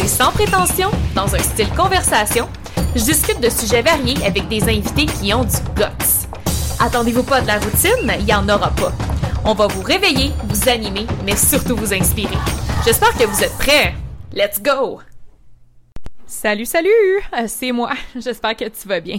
C'est sans prétention, dans un style conversation. Je discute de sujets variés avec des invités qui ont du guts. Attendez-vous pas de la routine, il n'y en aura pas. On va vous réveiller, vous animer, mais surtout vous inspirer. J'espère que vous êtes prêts. Let's go! Salut, salut! Euh, C'est moi. J'espère que tu vas bien.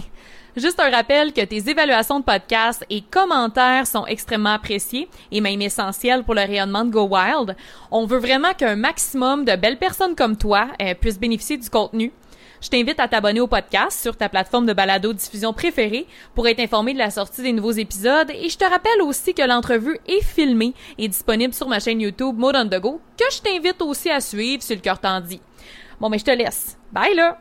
Juste un rappel que tes évaluations de podcast et commentaires sont extrêmement appréciés et même essentiels pour le rayonnement de Go Wild. On veut vraiment qu'un maximum de belles personnes comme toi euh, puissent bénéficier du contenu. Je t'invite à t'abonner au podcast sur ta plateforme de balado-diffusion préférée pour être informé de la sortie des nouveaux épisodes et je te rappelle aussi que l'entrevue est filmée et disponible sur ma chaîne YouTube Mode on the Go que je t'invite aussi à suivre si le cœur t'en dit. Bon, mais je te laisse. Bye là!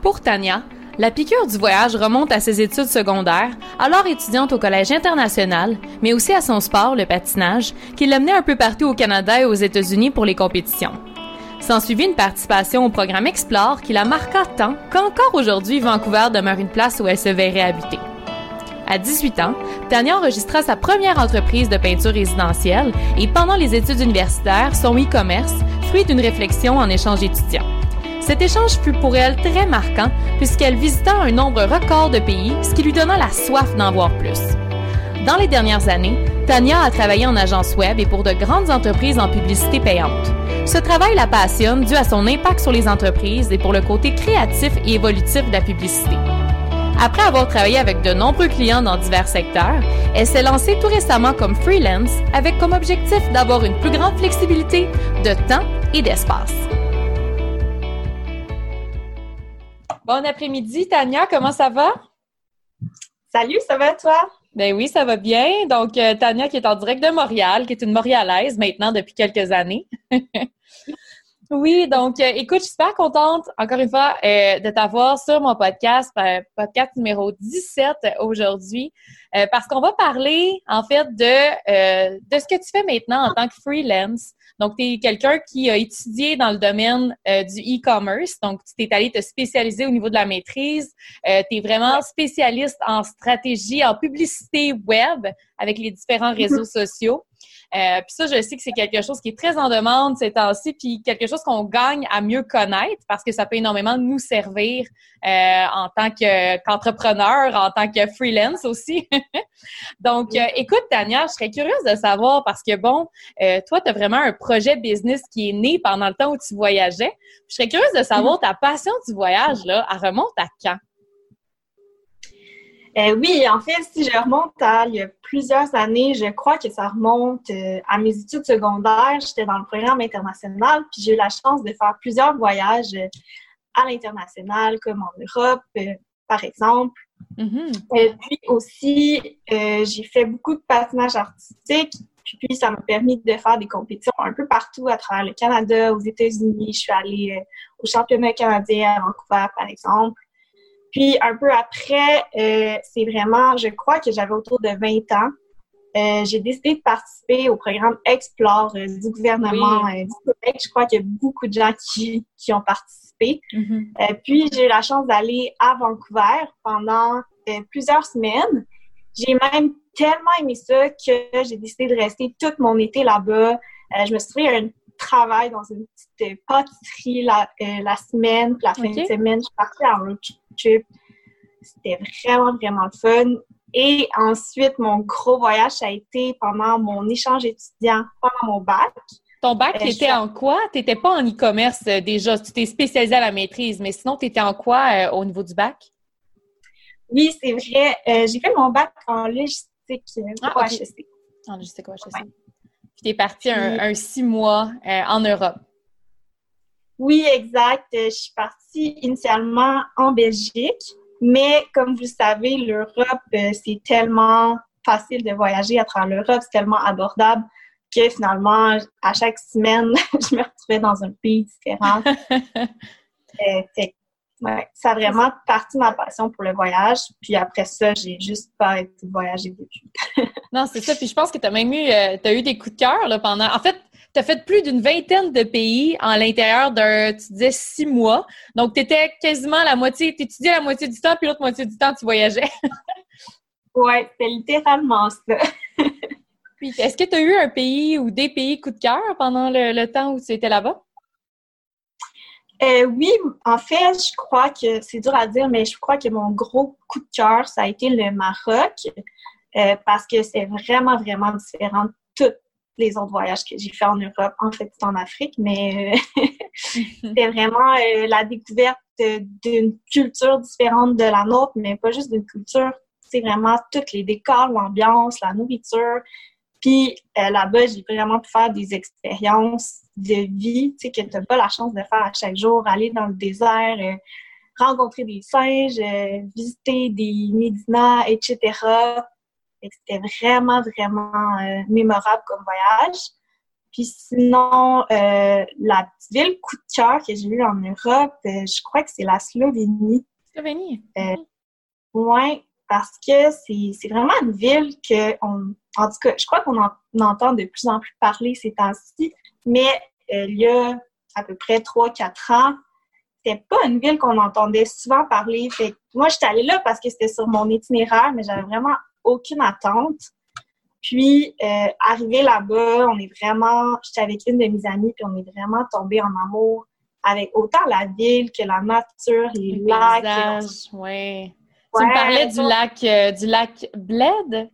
Pour Tania, la piqûre du voyage remonte à ses études secondaires, alors étudiante au Collège international, mais aussi à son sport, le patinage, qui l'amenait un peu partout au Canada et aux États-Unis pour les compétitions. S'ensuivit une participation au programme Explore qui la marqua tant qu'encore aujourd'hui, Vancouver demeure une place où elle se verrait habiter. À 18 ans, Tania enregistra sa première entreprise de peinture résidentielle et pendant les études universitaires, son e-commerce, fruit d'une réflexion en échange étudiant. Cet échange fut pour elle très marquant puisqu'elle visita un nombre record de pays, ce qui lui donna la soif d'en voir plus. Dans les dernières années, Tania a travaillé en agence web et pour de grandes entreprises en publicité payante. Ce travail la passionne dû à son impact sur les entreprises et pour le côté créatif et évolutif de la publicité. Après avoir travaillé avec de nombreux clients dans divers secteurs, elle s'est lancée tout récemment comme freelance avec comme objectif d'avoir une plus grande flexibilité de temps et d'espace. Bon après-midi, Tania, comment ça va? Salut, ça va toi? Ben oui, ça va bien. Donc, euh, Tania qui est en direct de Montréal, qui est une Montréalaise maintenant depuis quelques années. oui, donc, euh, écoute, je suis super contente, encore une fois, euh, de t'avoir sur mon podcast, euh, podcast numéro 17 aujourd'hui, euh, parce qu'on va parler, en fait, de, euh, de ce que tu fais maintenant en tant que freelance. Donc, tu es quelqu'un qui a étudié dans le domaine euh, du e-commerce. Donc, tu t'es allé te spécialiser au niveau de la maîtrise. Euh, tu es vraiment spécialiste en stratégie, en publicité web avec les différents réseaux sociaux. Euh, puis ça, je sais que c'est quelque chose qui est très en demande ces temps-ci, puis quelque chose qu'on gagne à mieux connaître parce que ça peut énormément nous servir euh, en tant que- qu'entrepreneur, en tant que freelance aussi. Donc, euh, écoute, Tania, je serais curieuse de savoir parce que, bon, toi, tu as vraiment un projet business qui est né pendant le temps où tu voyageais. Je serais curieuse de savoir ta passion du voyage, là, elle remonte à quand? Euh, oui, en fait, si je remonte à il y a plusieurs années, je crois que ça remonte euh, à mes études secondaires. J'étais dans le programme international, puis j'ai eu la chance de faire plusieurs voyages euh, à l'international, comme en Europe, euh, par exemple. Mhm. Et puis aussi, euh, j'ai fait beaucoup de patinage artistique. Puis ça m'a permis de faire des compétitions un peu partout à travers le Canada, aux États-Unis. Je suis allée euh, au championnat canadien à Vancouver, par exemple. Puis un peu après, euh, c'est vraiment, je crois que j'avais autour de 20 ans. Euh, j'ai décidé de participer au programme Explore euh, du gouvernement du Québec. Je crois qu'il y a beaucoup de gens qui, qui ont participé. Mhm. Euh, puis, j'ai eu la chance d'aller à Vancouver pendant plusieurs semaines. J'ai même tellement aimé ça que j'ai décidé de rester tout mon été là-bas. Je me suis trouvé un travail dans une petite pâtisserie la, euh, la semaine. Puis la fin de semaine, je suis partie en road trip. C'était vraiment, vraiment le fun. Et ensuite, mon gros voyage, ça a été pendant mon échange étudiant, pendant mon bac. Ton bac, Euh, tu étais en quoi? Tu n'étais pas en e-commerce euh, déjà, tu t'es spécialisé à la maîtrise, mais sinon, tu étais en quoi euh, au niveau du bac? Oui, c'est vrai. J'ai fait mon bac en logistique Ah, au ok. HEC. Je sais quoi, je sais. Puis tu es parti un, six mois euh, en Europe. Oui, exact. Euh, Je suis partie initialement en Belgique, mais comme vous le savez, l'Europe, euh, c'est tellement facile de voyager à travers l'Europe, c'est tellement abordable. que finalement, à chaque semaine, je me retrouvais dans un pays différent. euh, ouais, ça a vraiment parti ma passion pour le voyage. Puis après ça, j'ai juste pas été voyager depuis. non, c'est ça. Puis je pense que tu as même eu, euh, as eu des coups de cœur là, pendant. En fait, tu as fait plus d'une vingtaine de pays en l'intérieur d'un, tu disais, six mois. Donc, tu étais quasiment la moitié, tu étudiais la moitié du temps, puis l'autre moitié du temps, tu voyageais. oui, c'était littéralement ça. puis, est-ce que tu as eu un pays ou des pays coup de cœur pendant le, temps où tu étais là-bas? Euh, oui, en fait, je crois que c'est dur à dire, mais je crois que mon gros coup de cœur, ça a été le Maroc, euh, parce que c'est vraiment, vraiment différent de tout les autres voyages que j'ai fait en Europe, en fait, c'est en Afrique, mais euh, c'était vraiment euh, la découverte d'une culture différente de la nôtre, mais pas juste d'une culture, c'est vraiment tous les décors, l'ambiance, la nourriture. Puis euh, là-bas, j'ai vraiment pu faire des expériences de vie, tu sais, que tu n'as pas la chance de faire à chaque jour, aller dans le désert, rencontrer des singes, visiter des médinas, etc. C'était vraiment, vraiment euh, mémorable comme voyage. Puis sinon, euh, la petite ville coup de cœur que j'ai eue en Europe, euh, je crois que c'est la Slovénie. Slovénie? oui, parce que c'est vraiment une ville que, on, en tout cas, je crois qu'on en, entend de plus en plus parler ces temps-ci, mais il y a à peu près 3-4 ans, c'était pas une ville qu'on entendait souvent parler. Fait moi, j'étais allée là parce que c'était sur mon itinéraire, mais j'avais vraiment aucune attente. Puis, euh, arrivé là-bas, on est vraiment, j'étais avec une de mes amies, puis on est vraiment tombé en amour avec autant la ville que la nature, les lacs. Oui. Tu me parlais du lac, euh, du lac Bled?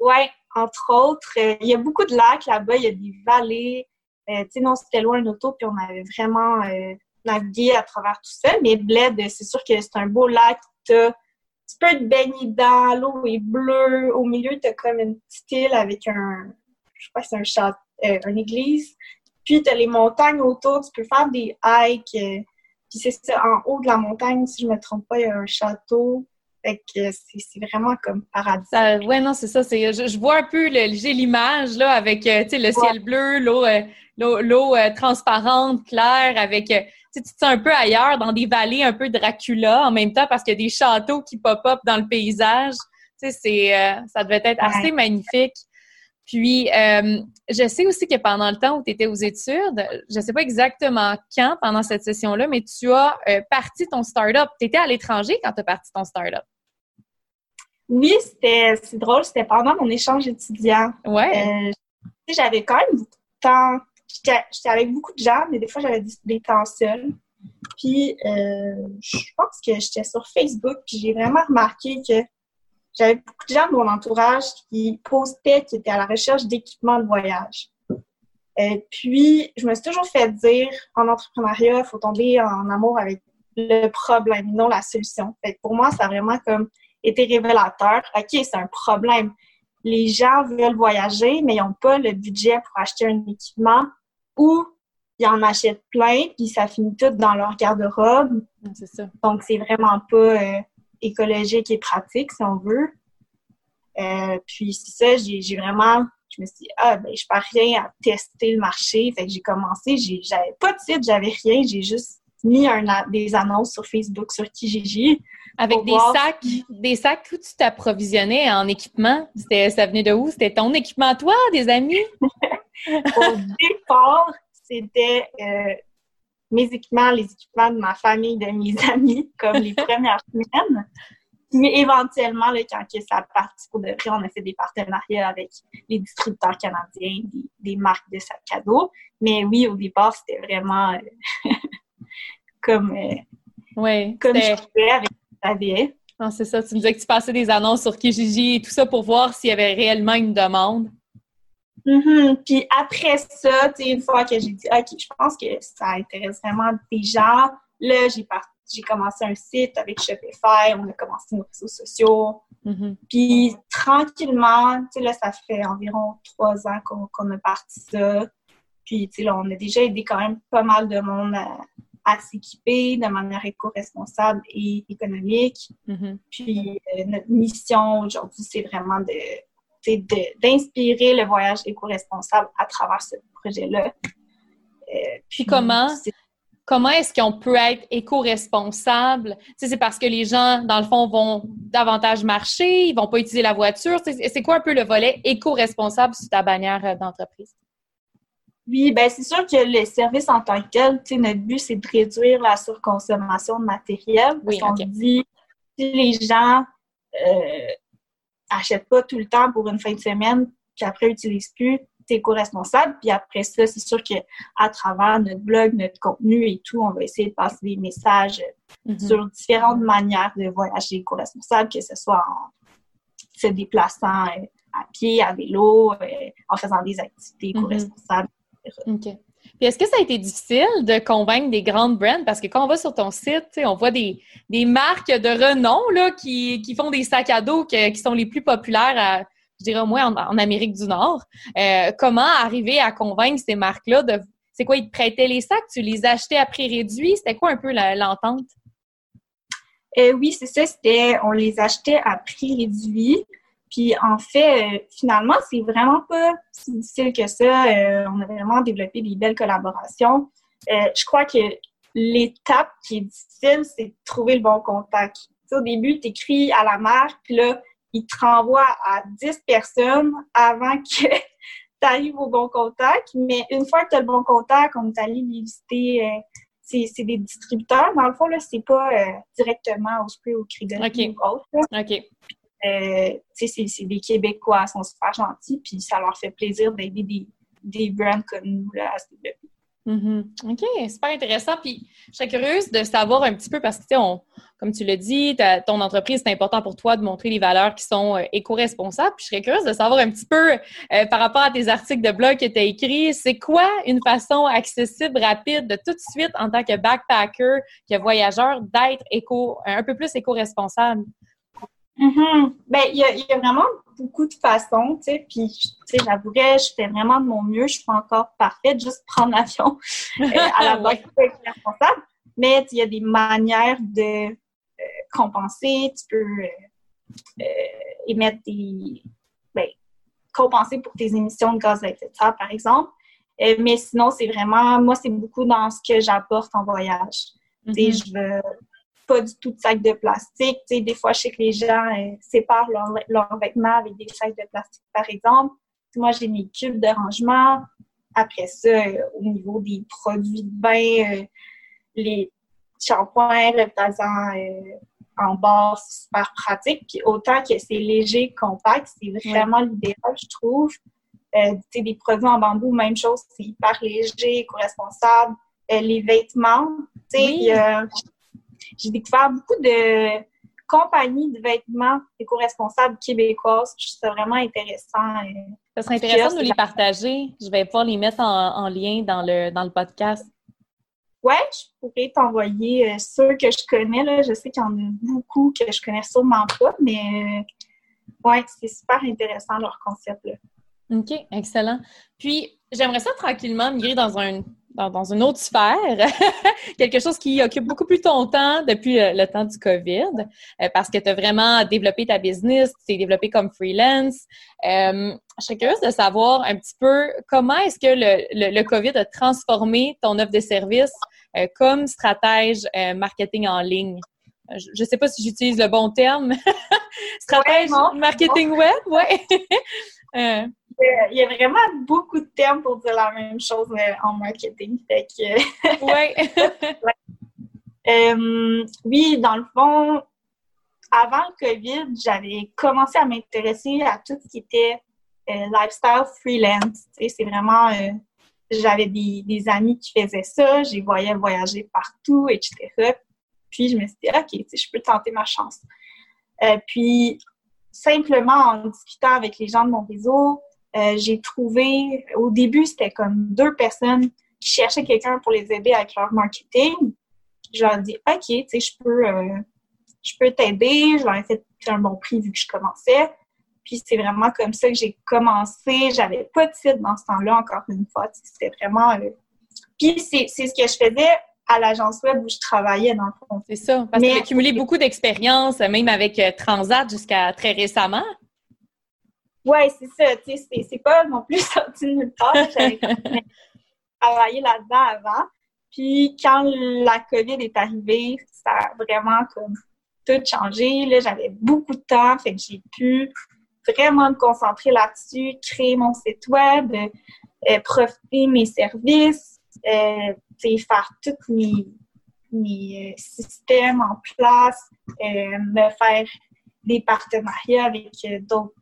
Oui, entre autres. Euh, il y a beaucoup de lacs là-bas, il y a des vallées. tu sais, non, c'était loin d'auto, puis on avait vraiment navigué à travers tout ça. Mais Bled, c'est sûr que c'est un beau lac. Tu tu peux te baigner dans l'eau est bleue. Au milieu, tu as comme une petite île avec un, je crois que c'est un chat, euh, une église. Puis tu as les montagnes autour, tu peux faire des hikes. Euh, puis c'est ça, en haut de la montagne, si je me trompe pas, il y a un château. Fait que c'est vraiment comme paradis. ouais, non, c'est ça. Je, vois un peu, j'ai l'image là avec euh, le ciel bleu, l'eau l'eau transparente, claire, avec tu te sens un peu ailleurs, dans des vallées un peu Dracula en même temps parce qu'il y a des châteaux qui pop-up dans le paysage. Tu sais, c'est, euh, ça devait être assez magnifique. Puis, euh, je sais aussi que pendant le temps où tu étais aux études, je ne sais pas exactement quand pendant cette session-là, mais tu as euh, parti ton start-up. Tu étais à l'étranger quand tu as parti ton start-up? Oui, c'était c'est drôle, c'était pendant mon échange étudiant. Ouais. j'avais quand même beaucoup de temps j'étais avec beaucoup de gens, mais des fois, j'avais des, temps seuls. Puis, euh, je pense que j'étais sur Facebook, puis j'ai vraiment remarqué que j'avais beaucoup de gens de mon entourage qui postaient, qui étaient à la recherche d'équipements de voyage. Et puis, je me suis toujours fait dire, en entrepreneuriat, il faut tomber en amour avec le problème, non la solution. Fait pour moi, ça a vraiment comme été révélateur. OK, c'est un problème. Les gens veulent voyager, mais ils n'ont pas le budget pour acheter un équipement ou ils en achètent plein, puis ça finit tout dans leur garde-robe. C'est ça. Donc, c'est vraiment pas euh, écologique et pratique, si on veut. Euh, puis, c'est ça, j'ai vraiment... Je me suis dit, ah, ben, je pars rien à tester le marché. Fait que j'ai commencé, j'avais pas de site, j'avais rien. J'ai juste mis un, des annonces sur Facebook, sur Kijiji. Avec des sacs, des sacs où tu t'approvisionnais en équipement. Ça venait de où? C'était ton équipement, toi, des amis? Au départ, c'était euh, mes équipements, les équipements de ma famille, de mes amis, comme les premières semaines. Mais éventuellement, là, quand ça a parti pour de vrai, on a fait des partenariats avec les distributeurs canadiens, des, marques de sacs cadeaux. Mais oui, au départ, c'était vraiment euh, comme, euh, ouais, comme je faisais avec. Ah, c'est ça. Tu me disais que tu passais des annonces sur Kijiji et tout ça pour voir s'il y avait réellement une demande. Mm-hmm. Puis après ça, une fois que j'ai dit, OK, je pense que ça intéresse vraiment des gens, là, j'ai commencé un site avec Shopify, on a commencé nos réseaux sociaux. Mm-hmm. Puis tranquillement, là, ça fait environ trois ans qu'on a parti ça. Puis, là, on a déjà aidé quand même pas mal de monde à, s'équiper de manière éco-responsable et économique. Mm-hmm. Puis, euh, notre mission aujourd'hui, c'est vraiment de d'inspirer le voyage éco-responsable à travers ce projet-là. Euh, puis comment, comment est-ce qu'on peut être éco-responsable? c'est parce que les gens, dans le fond, vont davantage marcher, ils vont pas utiliser la voiture. C'est quoi un peu le volet éco-responsable sur ta bannière euh, d'entreprise? Oui, ben c'est sûr que les services en tant que tel, notre but, c'est de réduire la surconsommation de matériel. Parce qu'on dit, si les gens euh, achètent pas tout le temps pour une fin de semaine, puis après n'utilisent plus, t'es éco-responsable. Puis après ça, c'est sûr qu'à travers notre blog, notre contenu et tout, on va essayer de passer des messages mm-hmm. sur différentes manières de voyager éco-responsable, que ce soit en se déplaçant euh, à pied, à vélo, euh, en faisant des activités mm-hmm. éco-responsables. OK. Puis est-ce que ça a été difficile de convaincre des grandes brands? Parce que quand on va sur ton site, on voit des, marques de renom là, qui, font des sacs à dos qui sont les plus populaires à, je dirais au moins en, Amérique du Nord. Euh, comment arriver à convaincre ces marques-là de. C'est quoi, ils te prêtaient les sacs, tu les achetais à prix réduit? C'était quoi un peu l'entente? Euh, oui, c'est ça, c'était on les achetait à prix réduit. Puis en fait, euh, finalement, c'est vraiment pas si difficile que ça. on a vraiment développé des belles collaborations. je crois que l'étape qui est difficile, c'est de trouver le bon contact. au début, tu écris à la marque, puis là, il te renvoie à 10 personnes avant que tu arrives au bon contact. Mais une fois que tu as le bon contact, on est allé les visiter, euh, c'est des distributeurs. Dans le fond, là, c'est pas euh, directement au spray ou cri ou autre. OK. Euh, c'est des Québécois, ils sont super gentils, puis ça leur fait plaisir d'aider des, des brands comme nous là, à se développer. Mm-hmm. OK, super intéressant. Puis, je serais curieuse de savoir un petit peu parce que, sais, comme tu l'as dit, ton entreprise, c'est important pour toi de montrer les valeurs qui sont euh, éco-responsables. Puis, je serais curieuse de savoir un petit peu euh, par rapport à tes articles de blog que tu as écrits, c'est quoi une façon accessible, rapide, de tout de suite, en tant que backpacker, que voyageur, d'être éco, un peu plus éco-responsable? Mm-hmm. Ben, il y, y, a vraiment beaucoup de façons, tu sais, puis, tu sais, j'avouerais, je fais vraiment de mon mieux, je suis pas encore parfaite, juste prendre l'avion euh, à la base responsable, mais il y a des manières de euh, compenser, tu peux euh, émettre des, ben, compenser pour tes émissions de gaz à effet de serre, par exemple, mais sinon, c'est vraiment, moi, c'est beaucoup dans ce que j'apporte en voyage. Tu sais, mm-hmm. je veux pas du tout de sacs de plastique. Tu sais, des fois, je sais que les gens euh, séparent leurs vêtements avec des sacs de plastique, par exemple. Moi, j'ai mes cubes de rangement. Après ça, euh, au niveau des produits de bain, euh, les shampoings, reptasants en bas, c'est super pratique. Puis autant que c'est léger, compact, c'est vraiment l'idéal, je trouve. Euh, des produits en bambou, même chose, c'est hyper léger, éco-responsable. les vêtements, tu sais, j'ai découvert beaucoup de compagnies de vêtements éco-responsables québécoises. Je trouve ça vraiment intéressant. Euh, ça serait intéressant de nous les partager. Je vais pouvoir les mettre en, lien dans le, dans le podcast. Ouais, je pourrais t'envoyer euh, ceux que je connais. Là. Je sais qu'il y en a beaucoup que je connais sûrement pas, mais euh, ouais, c'est super intéressant leur concept. Là. OK, excellent. Puis, j'aimerais ça tranquillement migrer dans un dans, une autre sphère, quelque chose qui occupe beaucoup plus ton temps depuis euh, le temps du COVID, euh, parce que tu as vraiment développé ta business, tu t'es développé comme freelance. Euh, je serais curieuse de savoir un petit peu comment est-ce que le, le, COVID a transformé ton offre de service comme stratège marketing en ligne. Je ne sais pas si j'utilise le bon terme. stratège marketing web, ouais. Il y a vraiment beaucoup de termes pour dire la même chose euh, en marketing. Fait euh, oui, dans le fond, avant le COVID, j'avais commencé à m'intéresser à tout ce qui était euh, lifestyle freelance. C'est vraiment, j'avais des, des, amis qui faisaient ça, j'ai voyais voyager partout, etc. Puis je me suis dit, OK, je peux tenter ma chance. puis simplement en discutant avec les gens de mon réseau, euh, j'ai trouvé, au début, c'était comme deux personnes qui cherchaient quelqu'un pour les aider avec leur marketing. Je leur ai dit, OK, tu sais, je peux, euh, je peux t'aider. Je leur ai fait un bon prix vu que je commençais. Puis c'est vraiment comme ça que j'ai commencé. J'avais pas de site dans ce temps-là, encore une fois. C'était vraiment. Euh, puis c'est ce que je faisais à l'agence web où je travaillais, dans le fond. C'est ça. Parce que as accumulé beaucoup d'expérience, même avec Transat jusqu'à très récemment. Ouais, c'est ça. Tu sais, c'est pas non plus sorti de nulle part. J'avais travaillé là-dedans avant. Puis quand la COVID est arrivée, ça a vraiment comme tout changé. Là, j'avais beaucoup de temps, fait que j'ai pu vraiment me concentrer là-dessus, créer mon site web, euh, profiter mes services, euh, faire tous mes, mes euh, systèmes en place, euh, me faire des partenariats avec d'autres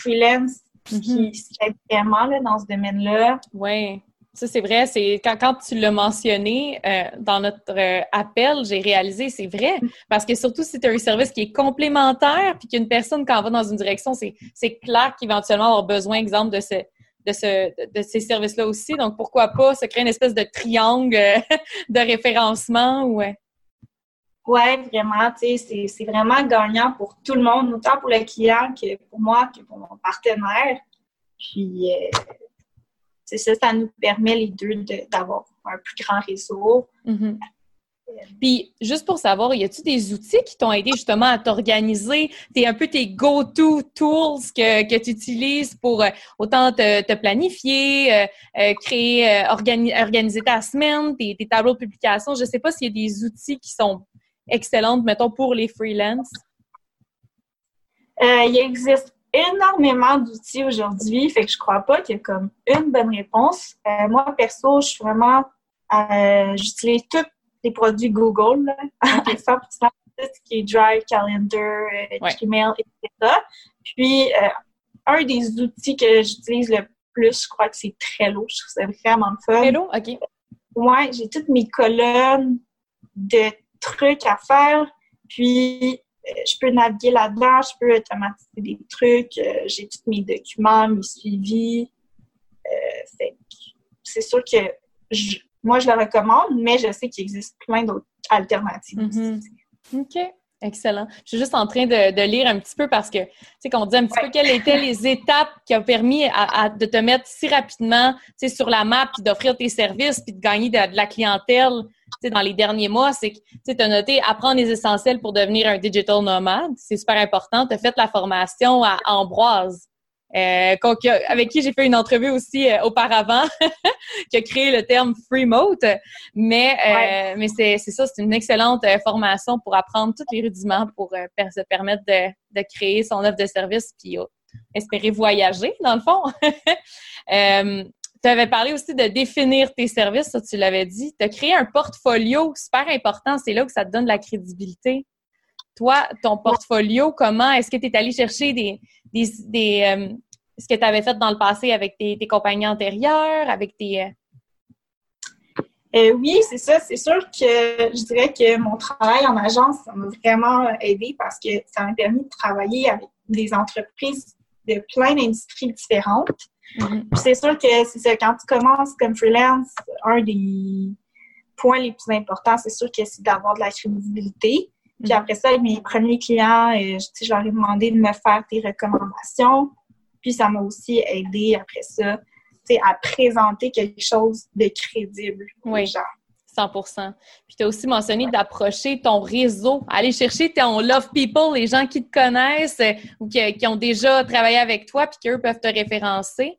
freelance qui, qui mm-hmm. vraiment là, dans ce domaine-là. Oui. Ça, c'est vrai. C'est quand, quand tu l'as mentionné euh, dans notre euh, appel, j'ai réalisé, c'est vrai. Parce que surtout si tu as un service qui est complémentaire, puis qu'une personne, quand va dans une direction, c'est, c'est clair qu'éventuellement avoir besoin, exemple, de ce, de, ce, de ces services-là aussi. Donc, pourquoi pas se créer une espèce de triangle de référencement ou. Ouais, vraiment, tu sais, c'est vraiment gagnant pour tout le monde, autant pour le client que pour moi, que pour mon partenaire. Puis, euh, c'est ça, ça nous permet les deux d'avoir un plus grand réseau. Mm-hmm. Puis, juste pour savoir, y a-tu des outils qui t'ont aidé justement à t'organiser? T'es un peu tes go-to tools que, que tu utilises pour euh, autant te, planifier, euh, créer, organiser ta semaine, tes, tableaux de publication. Je sais pas s'il y a des outils qui sont excellents, mettons, pour les freelances? il existe énormément d'outils aujourd'hui, fait que je crois pas qu'il y a comme une bonne réponse. moi, perso, je suis vraiment... J'utilise tout les produits Google, là, okay. 100% tout ce qui est Drive, Calendar, euh, Gmail, etc. Puis, euh, un des outils que j'utilise le plus, je crois que c'est Trello. Je trouve ça vraiment fun. Trello, OK. Ouais, j'ai toutes mes colonnes de trucs à faire. Puis, euh, je peux naviguer là-dedans, je peux automatiser des trucs. j'ai tous mes documents, mes suivis. c'est sûr que je, moi, je le recommande, mais je sais qu'il existe plein d'autres alternatives. Mm-hmm. OK. Excellent. Je suis juste en train de, lire un petit peu parce que, tu sais, qu'on dit un petit peu quelles étaient les étapes qui ont permis de te mettre si rapidement, tu sais, sur la map, puis d'offrir tes services, puis de gagner de, la clientèle, dans les derniers mois. C'est que, tu as noté apprendre les essentiels pour devenir un digital nomade. C'est super important. Tu as fait la formation à Ambroise. Euh, avec qui j'ai fait une entrevue aussi euh, auparavant, qui a créé le terme Freemote. Mais, euh, mais c'est, c'est ça, c'est une excellente formation pour apprendre tous les rudiments pour se permettre de, de, créer son offre de service puis espérer voyager, dans le fond. tu avais parlé aussi de définir tes services, ça tu l'avais dit. Tu as créé un portfolio super important, c'est là que ça te donne de la crédibilité. Toi, ton portfolio, comment est-ce que tu es allé chercher des, des, des euh, ce que tu avais fait dans le passé avec tes, tes compagnies antérieures, avec tes. Euh? Euh, oui, c'est ça. C'est sûr que je dirais que mon travail en agence, ça m'a vraiment aidé parce que ça m'a permis de travailler avec des entreprises de plein d'industries différentes. C'est sûr que ça, quand tu commences comme freelance, un des points les plus importants, c'est sûr que c'est d'avoir de la crédibilité. Puis après ça, mes premiers clients, euh, je, je leur ai demandé de me faire des recommandations. Puis ça m'a aussi aidé après ça à présenter quelque chose de crédible oui. 100% Puis tu as aussi mentionné d'approcher ton réseau, aller chercher ton love people, les gens qui te connaissent euh, ou qui, qui, ont déjà travaillé avec toi puis qu'eux peuvent te référencer.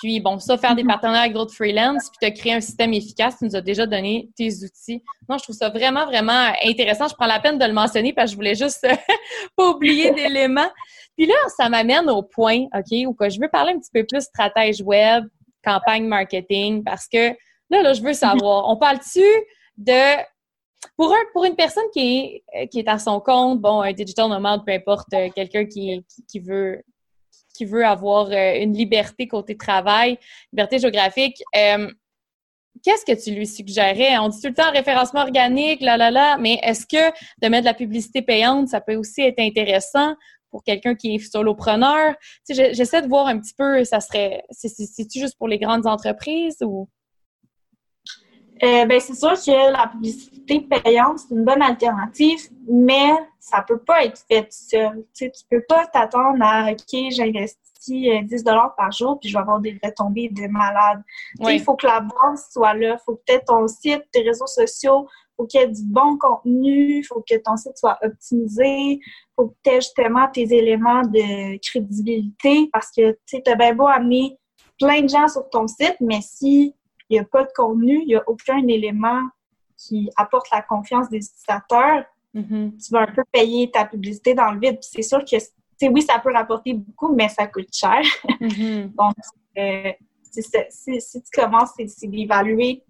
Puis, bon, ça, faire des mm-hmm. partenaires avec d'autres freelances, puis te créer un système efficace, tu nous as déjà donné tes outils. Non, je trouve ça vraiment, vraiment intéressant. Je prends la peine de le mentionner parce que je voulais juste pas oublier d'éléments. Puis là, ça m'amène au point, OK, où que je veux parler un petit peu plus stratège web, campagne marketing, parce que là, là, je veux savoir, on parle-tu de pour, un, pour une personne qui est, qui est à son compte, bon, un digital nomade, peu importe, euh, quelqu'un qui, qui, veut qui veut avoir euh, une liberté côté travail, liberté géographique, euh, qu'est-ce que tu lui suggérais? On dit tout le temps référencement organique, là, là, là, mais est-ce que de mettre de la publicité payante, ça peut aussi être intéressant pour quelqu'un qui est solopreneur? Tu sais, j'essaie de voir un petit peu, ça serait, c'est-tu juste pour les grandes entreprises ou? Euh, ben, c'est sûr que la publicité payante, c'est une bonne alternative, mais ça peut pas être fait seul. Tu tu peux pas t'attendre à OK, j'investis j'investis 10 dollars par jour, puis je vais avoir des retombées de malade. Il faut que la base soit là. Il faut que tu ton site, tes réseaux sociaux, faut qu'il y ait du bon contenu, il faut que ton site soit optimisé, faut que tu aies justement tes éléments de crédibilité parce que tu as bien beau amener plein de gens sur ton site, mais si il n'y a pas de contenu, il n'y a aucun élément qui apporte la confiance des utilisateurs, mm-hmm. tu vas un peu payer ta publicité dans le vide. C'est sûr que, oui, ça peut rapporter beaucoup, mais ça coûte cher. Mm-hmm. Donc, euh, si, tu commences, c'est d'évaluer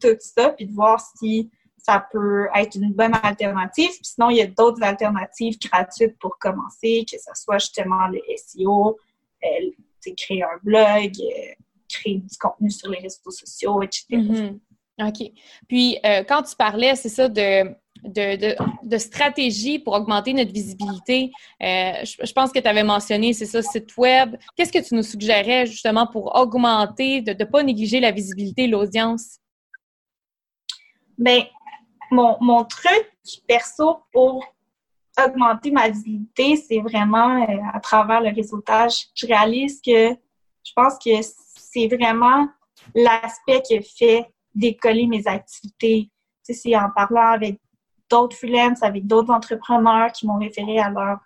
tout ça, puis de voir si ça peut être une bonne alternative. Puis sinon, il y a d'autres alternatives gratuites pour commencer, que ce soit justement le SEO, euh, créer un blog, euh, créer du contenu sur les réseaux sociaux, etc. Mm-hmm. OK. Puis, euh, quand tu parlais, c'est ça, de, de, de, stratégie pour augmenter notre visibilité, je, pense que tu avais mentionné, c'est ça, site web. Qu'est-ce que tu nous suggérais justement pour augmenter, de ne pas négliger la visibilité, l'audience? Bien, mon, mon truc perso pour augmenter ma visibilité, c'est vraiment euh, à travers le réseautage. Je réalise que je pense que c'est vraiment l'aspect qui fait décoller mes activités. Tu sais, c'est en parlant avec d'autres freelances, avec d'autres entrepreneurs qui m'ont référé à leurs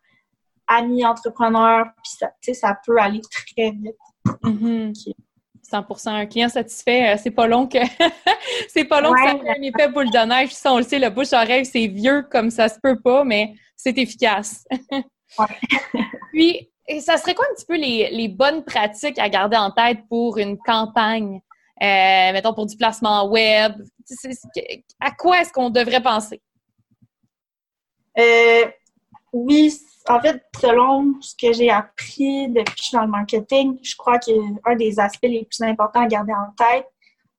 amis entrepreneurs, puis ça, tu sais, ça peut aller très vite. Mm-hmm. 100 Un client satisfait, euh, c'est pas long que c'est pas long que ça fait un effet boule de neige. Ça, on le sait, le bouche rêve, c'est vieux comme ça se peut pas, mais c'est efficace. Puis, ça serait quoi un petit peu les, bonnes pratiques à garder en tête pour une campagne, euh, mettons pour du placement web? À quoi est-ce qu'on devrait penser? Euh, oui, en fait, selon ce que j'ai appris depuis que je suis dans le marketing, je crois qu'un des aspects les plus importants à garder en tête,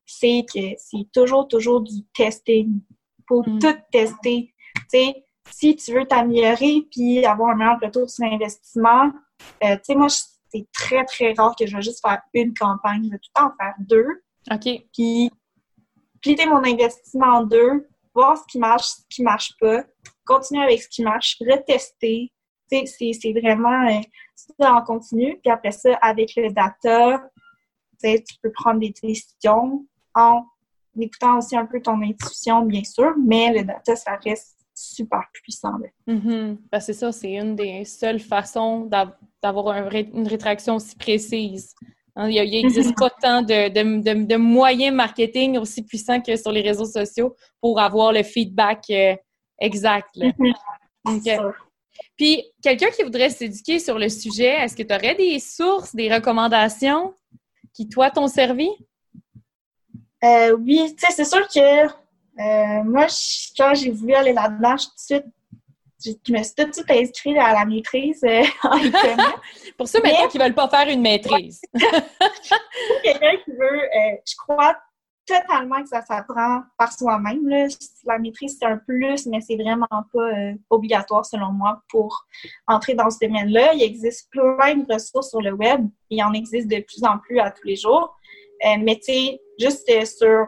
c'est que c'est toujours, toujours du testing. Pour mm. tout tester. Tu sais, si tu veux t'améliorer puis avoir un meilleur retour sur l'investissement, euh, tu sais, moi, c'est très, très rare que je vais juste faire une campagne. Je vais tout le temps en faire deux. OK. Puis, plier mon investissement en deux, voir ce qui marche, ce qui marche pas, continuer avec ce qui marche, retester, c'est vraiment euh, en continu. Puis après ça, avec le data, tu peux prendre des décisions en écoutant aussi un peu ton intuition, bien sûr, mais le data, ça reste super puissant. Mm-hmm. Ben, c'est ça, c'est une des seules façons d'avoir une rétraction aussi précise. Hein, il n'existe pas tant de, de, moyens marketing aussi puissants que sur les réseaux sociaux pour avoir le feedback euh, exact. Là. Mm-hmm. Puis, quelqu'un qui voudrait s'éduquer sur le sujet, est-ce que tu aurais des sources, des recommandations qui, toi, t'ont servi? Euh, oui, tu sais, c'est sûr que euh, moi, quand j'ai voulu aller là-dedans, tout de suite, je me suis tout de suite inscrite à la maîtrise euh, en Pour ceux maintenant qui ne veulent pas faire une maîtrise. quelqu'un qui veut, je crois totalement que ça s'apprend par soi-même. La maîtrise, c'est un plus, mais c'est vraiment pas euh, obligatoire selon moi pour entrer dans ce domaine-là. Il existe plein de ressources sur le web. Il en existe de plus en plus à tous les jours. Euh, mais tu sais, juste euh, sur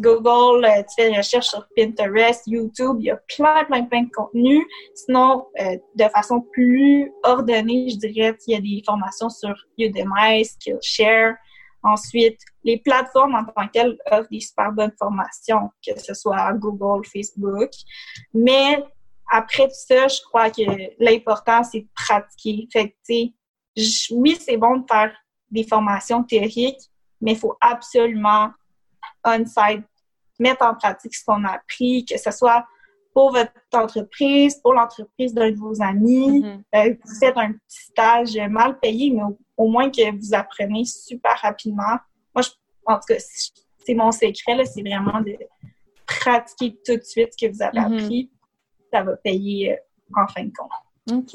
Google, tu fais une recherche sur Pinterest, YouTube, il y a plein, plein, plein de contenus. Sinon, de façon plus ordonnée, je dirais, il y a des formations sur Udemy, Skillshare, Ensuite, les plateformes en tant que telles offrent des super bonnes formations, que ce soit Google, Facebook. Mais après tout ça, je crois que l'important, c'est de pratiquer. Fait que, oui, c'est bon de faire des formations théoriques, mais il faut absolument on-site mettre en pratique ce qu'on a appris, que ce soit pour votre entreprise, pour l'entreprise d'un de vos amis. Mm-hmm. Euh, vous faites un petit stage mal payé, mais au, moins que vous apprenez super rapidement. Moi, je, en tout cas, c'est mon secret, c'est vraiment de pratiquer tout de suite ce que vous avez mm-hmm. appris. Ça va payer euh, en fin de compte. OK,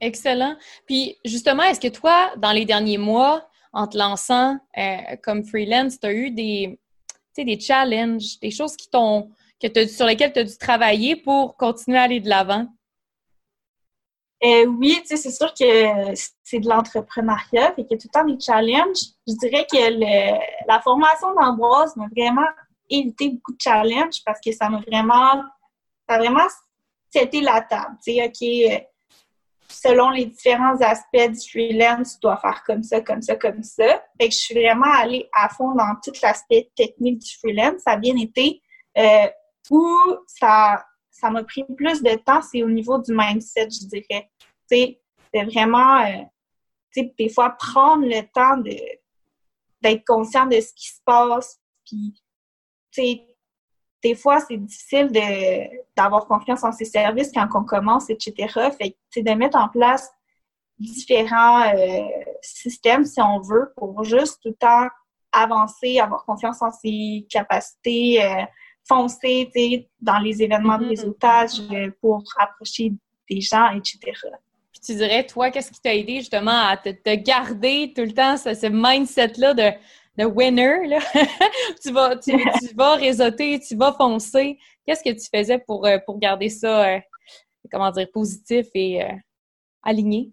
excellent. Puis justement, est-ce que toi, dans les derniers mois, en te lançant euh, comme freelance, tu as eu des, des challenges, des choses qui t'ont sur lesquels tu as dû travailler pour continuer à aller de l'avant? Euh, oui, c'est sûr que c'est de l'entrepreneuriat, et qu'il y a tout le temps des challenges. Je dirais que la formation d'Ambroise m'a vraiment évité beaucoup de challenges parce que ça m'a vraiment, ça a vraiment c'était la table. Tu sais, OK, euh, selon les différents aspects du freelance, tu dois faire comme ça, comme ça, comme ça. Que je suis vraiment allée à fond dans tout l'aspect technique du freelance. Ça a bien été. Euh, où ça ça m'a pris plus de temps, c'est au niveau du mindset, je dirais. C'est vraiment, euh, tu sais, des fois, prendre le temps d'être conscient de ce qui se passe, puis, tu sais, des fois, c'est difficile d'avoir confiance en ses services quand on commence, etc. Fait que, de mettre en place différents euh, systèmes, si on veut, pour juste tout le temps avancer, avoir confiance en ses capacités, euh, foncer, dans les événements de mm-hmm. réseautage euh, pour approcher des gens, etc. Puis tu dirais, toi, qu'est-ce qui t'a aidé justement à te, garder tout le temps ce, ce mindset-là de de winner, là. tu, vas, tu, vas réseauter, tu vas foncer. Qu'est-ce que tu faisais pour, euh, pour garder ça, euh, comment dire, positif et euh, aligné?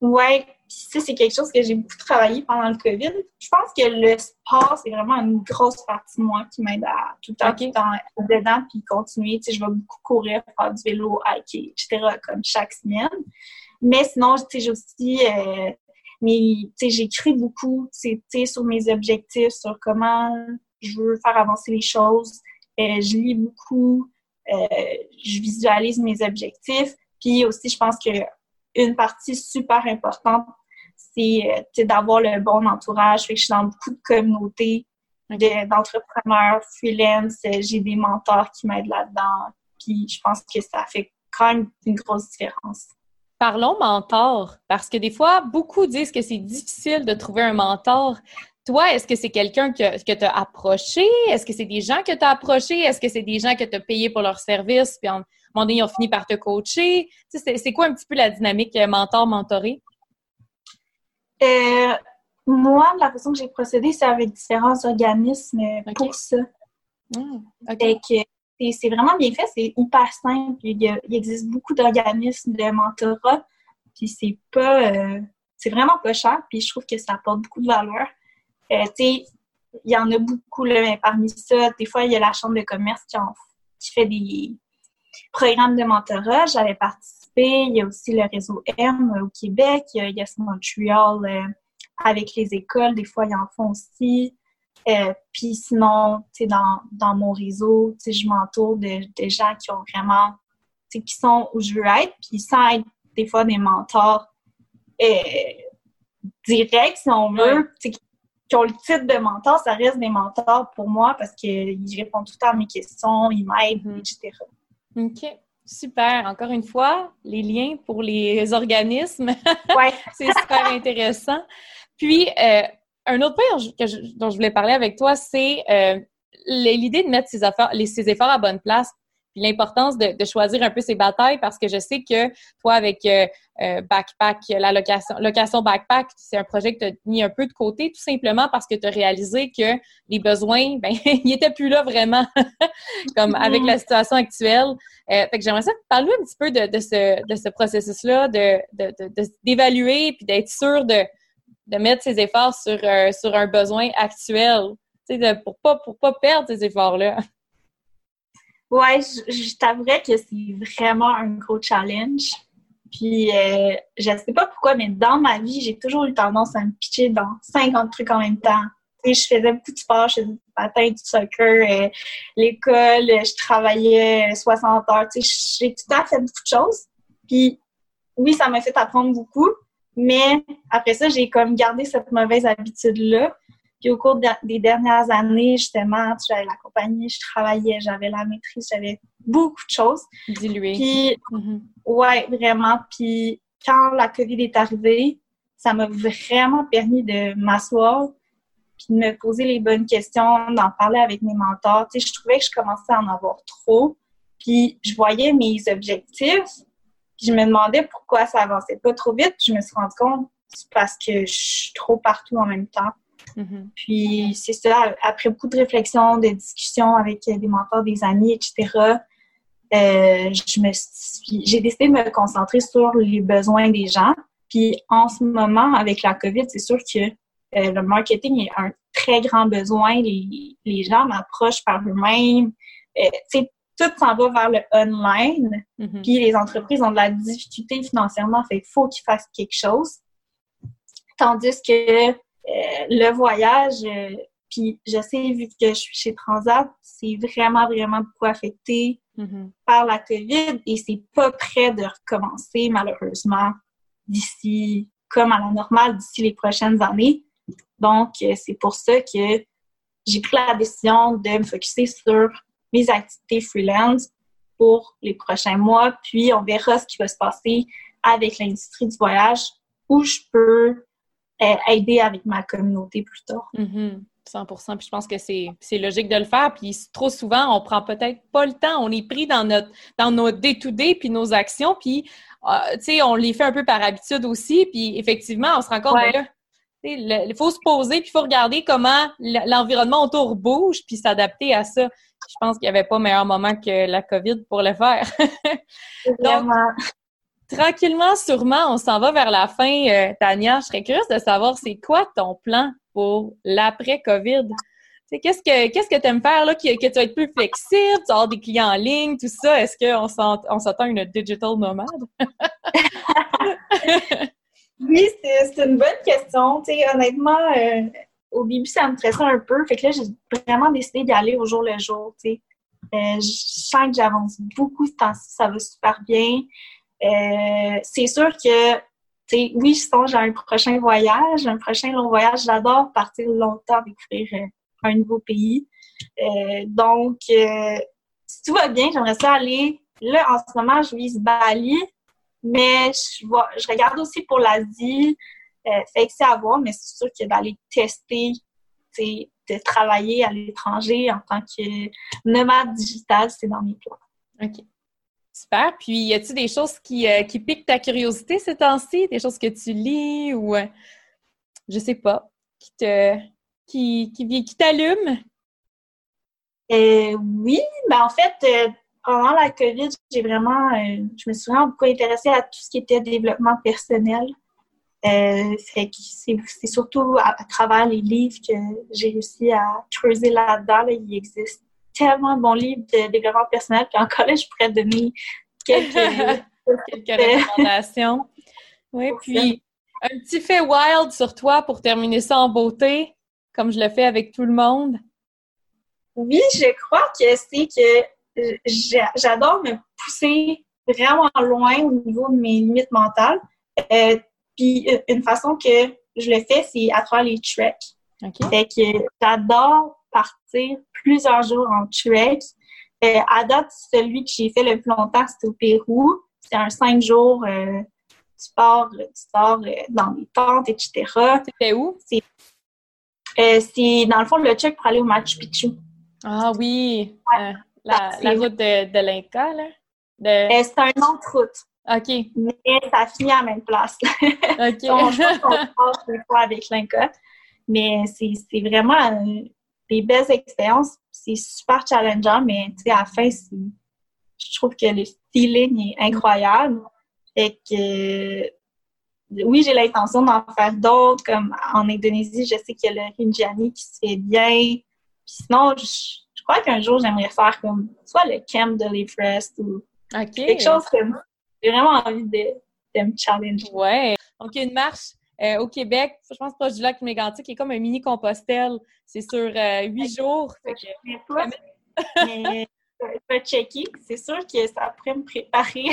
Ouais, ça, c'est quelque chose que j'ai beaucoup travaillé pendant le COVID. Je pense que le sport, c'est vraiment une grosse partie de moi qui m'aide à tout le temps, tout le temps dedans puis continuer. Tu sais, je vais beaucoup courir, faire du vélo, hiker, etc., comme chaque semaine. Mais sinon, tu sais, j'ai aussi mais j'écris beaucoup sur mes objectifs, sur comment je veux faire avancer les choses. Euh, je lis beaucoup, euh, je visualise mes objectifs. Puis aussi, je pense que une partie super importante, c'est euh, d'avoir le bon entourage. Fait que je suis dans beaucoup de communautés d'entrepreneurs, freelance. J'ai des mentors qui m'aident là-dedans. Puis je pense que ça fait quand même une grosse différence. Parlons mentor, parce que des fois, beaucoup disent que c'est difficile de trouver un mentor. Toi, est-ce que c'est quelqu'un que, que tu as approché? Est-ce que c'est des gens que tu as approchés? Est-ce que c'est des gens que tu as payés pour leur service, puis à un moment donné, ils ont fini par te coacher? c'est quoi un petit peu la dynamique euh, mentor-mentoré? Euh, moi, la façon que j'ai procédé, c'est avec différents organismes pour ça. Mmh, c'est vraiment bien fait, c'est hyper simple. Il, existe beaucoup d'organismes de mentorat, puis c'est pas... Euh, c'est vraiment pas cher, puis je trouve que ça apporte beaucoup de valeur. Euh, tu sais, il y en a beaucoup, là, mais parmi ça, des fois, il y a la Chambre de commerce qui, qui fait des programmes de mentorat. J'avais participé. Il y a aussi le réseau M au Québec. Il y a Yes Montreal euh, avec les écoles. Des fois, ils en font aussi. Euh, puis sinon, tu sais, dans, dans mon réseau, tu sais, je m'entoure de, gens qui ont vraiment, tu sais, qui sont où je veux être, puis sans être des fois des mentors euh, directs, si on veut, tu sais, qui ont le titre de mentor, ça reste des mentors pour moi parce qu'ils répondent tout le temps à mes questions, ils m'aident, mm-hmm. etc. OK. Super. Encore une fois, les liens pour les organismes. Ouais. c'est super intéressant. Puis, euh, un autre point dont je voulais parler avec toi, c'est euh, l'idée de mettre ses, affaires, les, ses efforts à bonne place, puis l'importance de, choisir un peu ses batailles, parce que je sais que toi, avec euh, euh, Backpack, la location, location Backpack, c'est un projet que tu as mis un peu de côté, tout simplement parce que tu as réalisé que les besoins, ben, ils n'étaient plus là vraiment, comme avec la situation actuelle. fait que j'aimerais ça parler un petit peu de, ce, de ce processus-là, d'évaluer, de, puis d'être sûr de de mettre ses efforts sur, euh, sur un besoin actuel, de, pour pas pour pas perdre ces efforts-là. Ouais, je, t'avouerais que c'est vraiment un gros challenge. Puis, euh, je sais pas pourquoi, mais dans ma vie, j'ai toujours eu tendance à me pitcher dans 50 trucs en même temps. je faisais beaucoup de sport, je faisais du patin, du soccer, euh, l'école, je travaillais 60 heures. J'ai tout à fait beaucoup de choses. Puis, oui, ça m'a fait apprendre beaucoup, mais après ça, j'ai comme gardé cette mauvaise habitude-là. Puis au cours des dernières années, justement, j'avais la compagnie, je travaillais, j'avais la maîtrise, j'avais beaucoup de choses. Dilué. Puis, mm-hmm. ouais, vraiment. Puis quand la COVID est arrivée, ça m'a vraiment permis de m'asseoir puis de me poser les bonnes questions, d'en parler avec mes mentors. Tu sais, je trouvais que je commençais à en avoir trop. Puis je voyais mes objectifs, je me demandais pourquoi ça avançait pas trop vite. je me suis rendu compte c'est parce que je suis trop partout en même temps. Mm-hmm. Puis c'est ça, après beaucoup de réflexions, de discussions avec des mentors, des amis, etc., euh, j'ai décidé de me concentrer sur les besoins des gens. Puis en ce moment, avec la COVID, c'est sûr que euh, le marketing est un très grand besoin. Les, les gens m'approchent par eux-mêmes. Euh, tout s'en va vers le online. Mhm. Puis les entreprises ont de la difficulté financièrement, fait qu'il faut qu'ils fassent quelque chose. Tandis que euh, le voyage, euh, puis je sais, vu que je suis chez Transat, c'est vraiment, vraiment beaucoup affecté Mhm. par la COVID et c'est pas prêt de recommencer, malheureusement, d'ici, comme à la normale, d'ici les prochaines années. Donc, euh, c'est pour ça que j'ai pris la décision de me focuser sur mes activités freelance pour les prochains mois, puis on verra ce qui va se passer avec l'industrie du voyage où je peux euh, aider avec ma communauté plus tard. Mhm. 100 Puis je pense que c'est logique de le faire. Puis trop souvent, on prend peut-être pas le temps. On est pris dans notre dans nos day-to-day puis nos actions. Puis, euh, tu sais, on les fait un peu par habitude aussi. Puis effectivement, on se rend compte Ouais. là, il faut se poser puis il faut regarder comment l'environnement autour bouge puis s'adapter à ça. Je pense qu'il n'y avait pas meilleur moment que la COVID pour le faire. Tranquillement, sûrement, on s'en va vers la fin. Euh, Tania, je serais curieuse de savoir c'est quoi ton plan pour l'après-COVID? Tu Qu'est-ce que qu'est-ce que tu aimes faire là, que, que tu vas être plus flexible, tu vas avoir des clients en ligne, tout ça? Est-ce qu'on s'attend à une digital nomade? Oui, c'est une bonne question. Honnêtement, euh, au début, ça me stressait un peu. Fait que là, j'ai vraiment décidé d'y aller au jour le jour. Euh, je sens que j'avance beaucoup ce temps-ci, ça va super bien. Euh, c'est sûr que, oui, je songe à un prochain voyage, un prochain long voyage. J'adore partir longtemps, découvrir un nouveau pays. Donc, si tout va bien, j'aimerais ça aller. Là, en ce moment, je vise Bali, mais je, vois, je regarde aussi pour l'Asie. Euh, fait que c'est à voir, mais c'est sûr que d'aller tester, de travailler à l'étranger en tant que nomade digital, c'est dans mes plans. OK. Super. Puis, y a-t-il des choses qui, euh, qui piquent ta curiosité ces temps-ci? Des choses que tu lis ou, euh, je sais pas, qui te, qui, qui, qui t'allument? Euh, oui, ben en fait, pendant la COVID, j'ai vraiment, euh, je me suis vraiment beaucoup intéressée à tout ce qui était développement personnel. Euh, c'est surtout à, à travers les livres que j'ai réussi à creuser là-dedans. là. Il existe tellement de bons livres de développement personnel, puis encore là, je pourrais donner quelques... Quelques recommandations. Oui, puis un petit fait wild sur toi pour terminer ça en beauté, comme je le fais avec tout le monde. Oui, je crois que c'est que j'adore me pousser vraiment loin au niveau de mes limites mentales. Euh, puis euh, une façon que je le fais, c'est à travers les treks. OK? Fait que j'adore partir plusieurs jours en trek. Euh, à date, celui que j'ai fait le plus longtemps, c'était au Pérou. C'est un cinq jours. Euh, tu pars, tu pars euh, dans des tentes, etc. C'était où? Euh, c'est dans le fond le trek pour aller au Machu Picchu. Ah oui, euh, la, route de, de l'Inca, là. De... Euh, c'est un autre route. OK, mais ça finit à la même place. OK. Donc, je pense qu'on passe des fois avec l'Inca, mais c'est vraiment euh, des belles expériences. C'est super challengeant, mais tu sais, à la fin, je trouve que le feeling est incroyable. Fait que, euh, oui, j'ai l'intention d'en faire d'autres, comme en Indonésie, je sais qu'il y a le Rinjani qui se fait bien. Puis sinon, je, je crois qu'un jour, j'aimerais faire comme soit le camp de l'Everest ou quelque chose comme j'ai vraiment envie de, de me challenger. Ouais. Donc, il y a une marche euh, au Québec, je pense proche du lac Mégantic, qui est comme un mini Compostelle. C'est sur euh, huit jours. Fait que- Je pas, mais je vais checker. C'est sûr que ça pourrait me préparer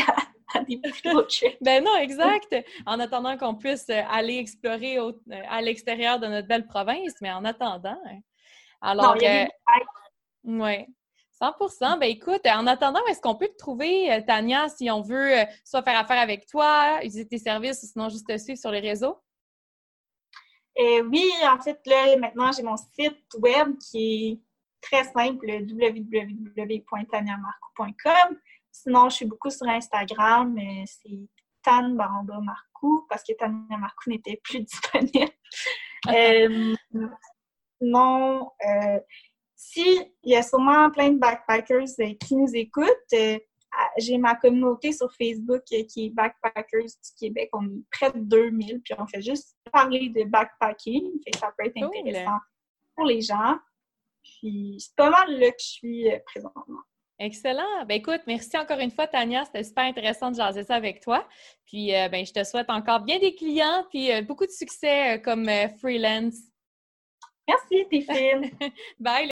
à, à des plus. Ben non, exact. En attendant qu'on puisse euh, aller explorer au- euh, à l'extérieur de notre belle province, mais en attendant. hein. Alors, Non, il y a euh, ouais. 100% Ben écoute, en attendant, est-ce qu'on peut te trouver, euh, Tania, si on veut euh, soit faire affaire avec toi, utiliser tes services, ou sinon juste te suivre sur les réseaux? Euh, oui, en fait, là, maintenant, j'ai mon site web qui est très simple, www.taniamarcou.com. Sinon, je suis beaucoup sur Instagram, c'est Tan Baramba Marcou, parce que Tania Marcou n'était plus disponible. Euh, non, euh, si il y a sûrement plein de backpackers euh, qui nous écoutent, euh, j'ai ma communauté sur Facebook euh, qui est Backpackers du Québec. On est près de 2000, puis on fait juste parler de backpacking. Fait que ça peut être Cool. intéressant pour les gens. Puis c'est pas mal là que je suis présentement. Excellent. Ben écoute, merci encore une fois, Tania. C'était super intéressant de jaser ça avec toi. Puis euh, ben, je te souhaite encore bien des clients puis euh, beaucoup de succès comme freelance. Merci, Tiffany. Bye.